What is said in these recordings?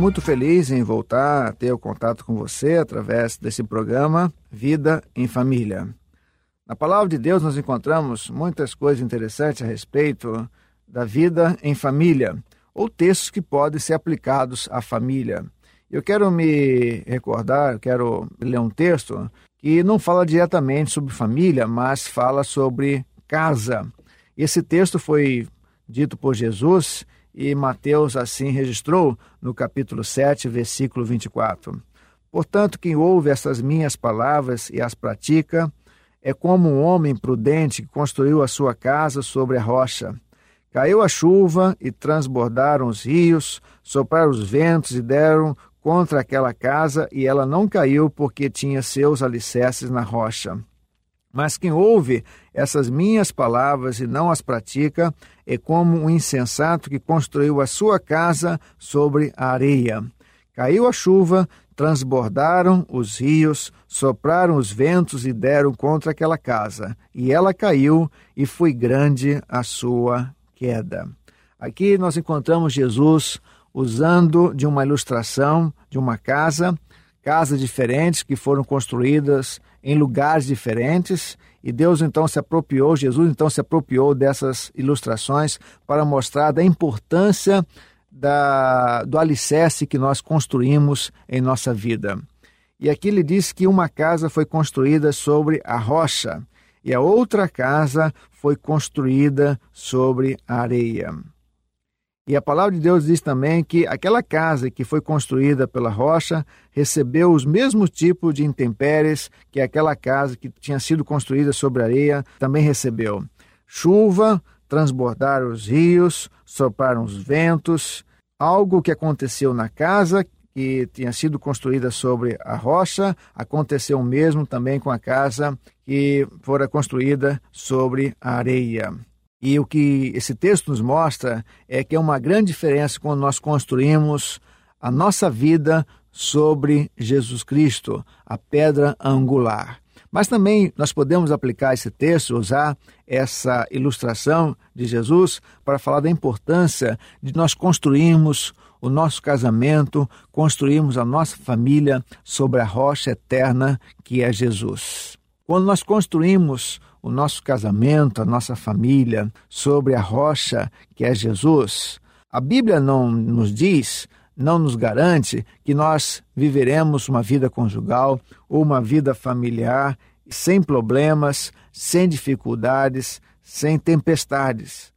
muito feliz em voltar a ter o contato com você através desse programa Vida em Família. Na palavra de Deus nós encontramos muitas coisas interessantes a respeito da vida em família, ou textos que podem ser aplicados à família. Eu quero me recordar, eu quero ler um texto que não fala diretamente sobre família, mas fala sobre casa. Esse texto foi dito por Jesus e Mateus assim registrou no capítulo 7, versículo 24. Portanto, quem ouve essas minhas palavras e as pratica, é como um homem prudente que construiu a sua casa sobre a rocha. Caiu a chuva e transbordaram os rios, sopraram os ventos e deram contra aquela casa, e ela não caiu porque tinha seus alicerces na rocha. Mas quem ouve essas minhas palavras e não as pratica é como um insensato que construiu a sua casa sobre a areia. Caiu a chuva, transbordaram os rios, sopraram os ventos e deram contra aquela casa. E ela caiu, e foi grande a sua queda. Aqui nós encontramos Jesus usando de uma ilustração de uma casa, casas diferentes que foram construídas em lugares diferentes, e Deus então se apropriou, Jesus então se apropriou dessas ilustrações para mostrar da importância da, do alicerce que nós construímos em nossa vida. E aqui ele diz que uma casa foi construída sobre a rocha e a outra casa foi construída sobre a areia. E a palavra de Deus diz também que aquela casa que foi construída pela rocha recebeu os mesmos tipos de intempéries que aquela casa que tinha sido construída sobre areia também recebeu. Chuva, transbordaram os rios, sopraram os ventos, algo que aconteceu na casa que tinha sido construída sobre a rocha, aconteceu o mesmo também com a casa que fora construída sobre a areia. E o que esse texto nos mostra é que é uma grande diferença quando nós construímos a nossa vida sobre Jesus Cristo, a pedra angular. Mas também nós podemos aplicar esse texto, usar essa ilustração de Jesus para falar da importância de nós construirmos o nosso casamento, construirmos a nossa família sobre a rocha eterna que é Jesus. Quando nós construímos o nosso casamento, a nossa família, sobre a rocha que é Jesus, a Bíblia não nos diz, não nos garante que nós viveremos uma vida conjugal ou uma vida familiar sem problemas, sem dificuldades, sem tempestades.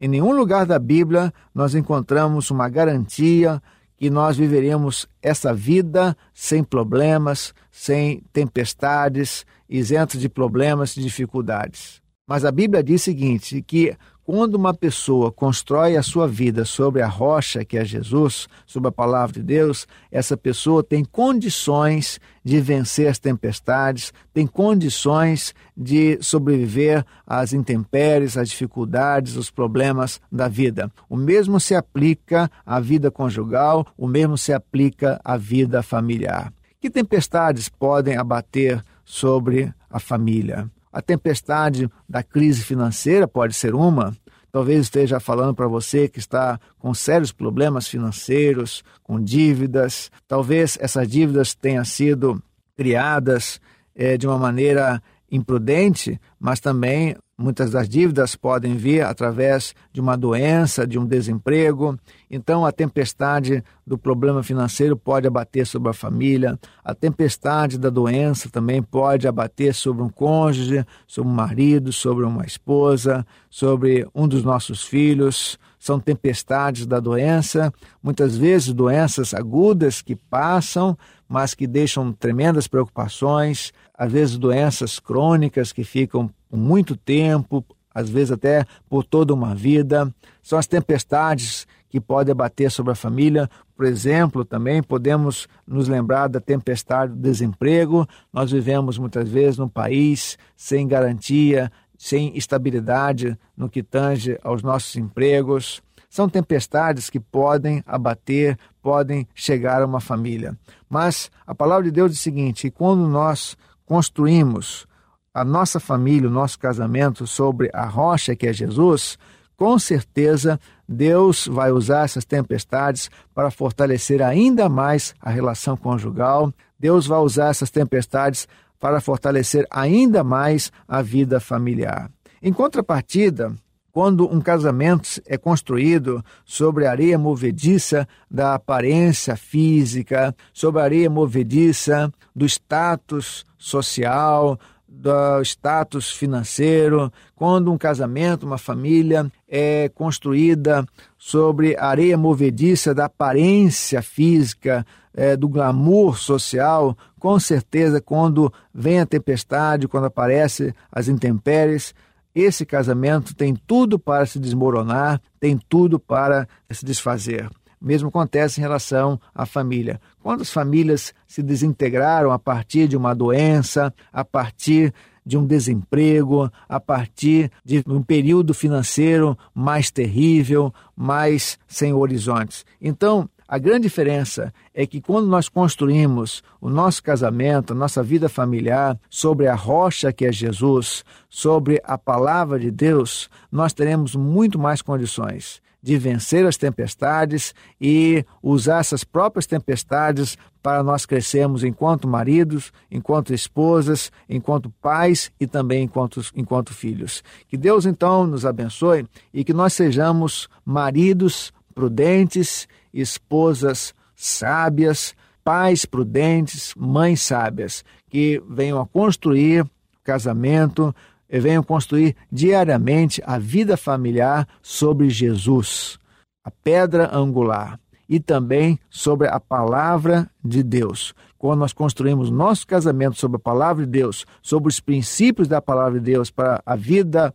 Em nenhum lugar da Bíblia nós encontramos uma garantia que nós viveremos essa vida sem problemas, sem tempestades, isentos de problemas e dificuldades. Mas a Bíblia diz o seguinte: que quando uma pessoa constrói a sua vida sobre a rocha que é Jesus, sobre a palavra de Deus, essa pessoa tem condições de vencer as tempestades, tem condições de sobreviver às intempéries, às dificuldades, os problemas da vida. O mesmo se aplica à vida conjugal, o mesmo se aplica à vida familiar. Que tempestades podem abater sobre a família? A tempestade da crise financeira pode ser uma. Talvez esteja falando para você que está com sérios problemas financeiros, com dívidas. Talvez essas dívidas tenham sido criadas é, de uma maneira imprudente, mas também muitas das dívidas podem vir através de uma doença, de um desemprego. Então, a tempestade do problema financeiro pode abater sobre a família, a tempestade da doença também pode abater sobre um cônjuge, sobre um marido, sobre uma esposa, sobre um dos nossos filhos. São tempestades da doença, muitas vezes doenças agudas que passam, mas que deixam tremendas preocupações, às vezes doenças crônicas que ficam por muito tempo, às vezes até por toda uma vida. São as tempestades que podem abater sobre a família. Por exemplo, também podemos nos lembrar da tempestade do desemprego. Nós vivemos muitas vezes num país sem garantia, sem estabilidade no que tange aos nossos empregos. São tempestades que podem abater, podem chegar a uma família. Mas a palavra de Deus diz o seguinte: quando nós construímos a nossa família, o nosso casamento sobre a rocha que é Jesus, com certeza Deus vai usar essas tempestades para fortalecer ainda mais a relação conjugal. Deus vai usar essas tempestades para fortalecer ainda mais a vida familiar. Em contrapartida, quando um casamento é construído sobre areia movediça da aparência física, sobre areia movediça do status social, do status financeiro, quando um casamento, uma família é construída sobre areia movediça da aparência física, é, do glamour social, com certeza, quando vem a tempestade, quando aparecem as intempéries, esse casamento tem tudo para se desmoronar, tem tudo para se desfazer. O mesmo acontece em relação à família. Quando as famílias se desintegraram a partir de uma doença, a partir de um desemprego, a partir de um período financeiro mais terrível, mais sem horizontes. Então, a grande diferença é que quando nós construímos o nosso casamento, a nossa vida familiar sobre a rocha que é Jesus, sobre a palavra de Deus, nós teremos muito mais condições de vencer as tempestades e usar essas próprias tempestades para nós crescermos enquanto maridos, enquanto esposas, enquanto pais e também enquanto, enquanto filhos. Que Deus então nos abençoe e que nós sejamos maridos prudentes esposas sábias, pais prudentes, mães sábias, que venham a construir casamento, venham construir diariamente a vida familiar sobre Jesus, a pedra angular, e também sobre a palavra de Deus. Quando nós construímos nosso casamento sobre a palavra de Deus, sobre os princípios da palavra de Deus para a vida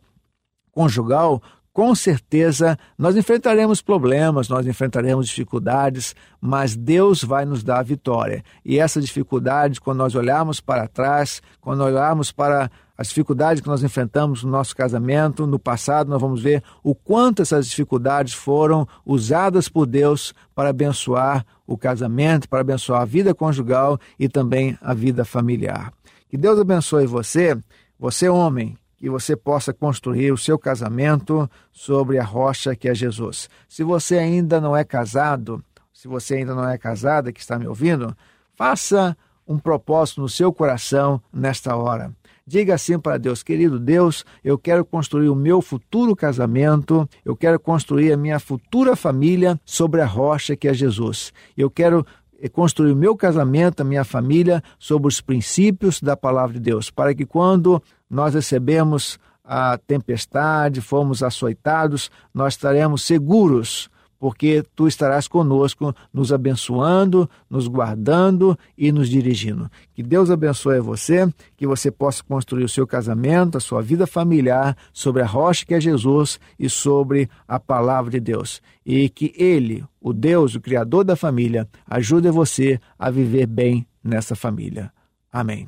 conjugal, com certeza nós enfrentaremos problemas, nós enfrentaremos dificuldades, mas Deus vai nos dar a vitória. E essa dificuldade, quando nós olharmos para trás, quando olharmos para as dificuldades que nós enfrentamos no nosso casamento, no passado, nós vamos ver o quanto essas dificuldades foram usadas por Deus para abençoar o casamento, para abençoar a vida conjugal e também a vida familiar. Que Deus abençoe você, você homem, que você possa construir o seu casamento sobre a rocha que é Jesus. Se você ainda não é casado, se você ainda não é casada que está me ouvindo, faça um propósito no seu coração nesta hora. Diga assim para Deus, querido Deus, eu quero construir o meu futuro casamento, eu quero construir a minha futura família sobre a rocha que é Jesus. Eu quero eh, construir o meu casamento, a minha família, sobre os princípios da palavra de Deus, para que quando nós recebemos a tempestade, fomos açoitados, nós estaremos seguros, porque tu estarás conosco, nos abençoando, nos guardando e nos dirigindo. Que Deus abençoe você, que você possa construir o seu casamento, a sua vida familiar sobre a rocha que é Jesus e sobre a palavra de Deus. E que Ele, o Deus, o Criador da família, ajude você a viver bem nessa família. Amém.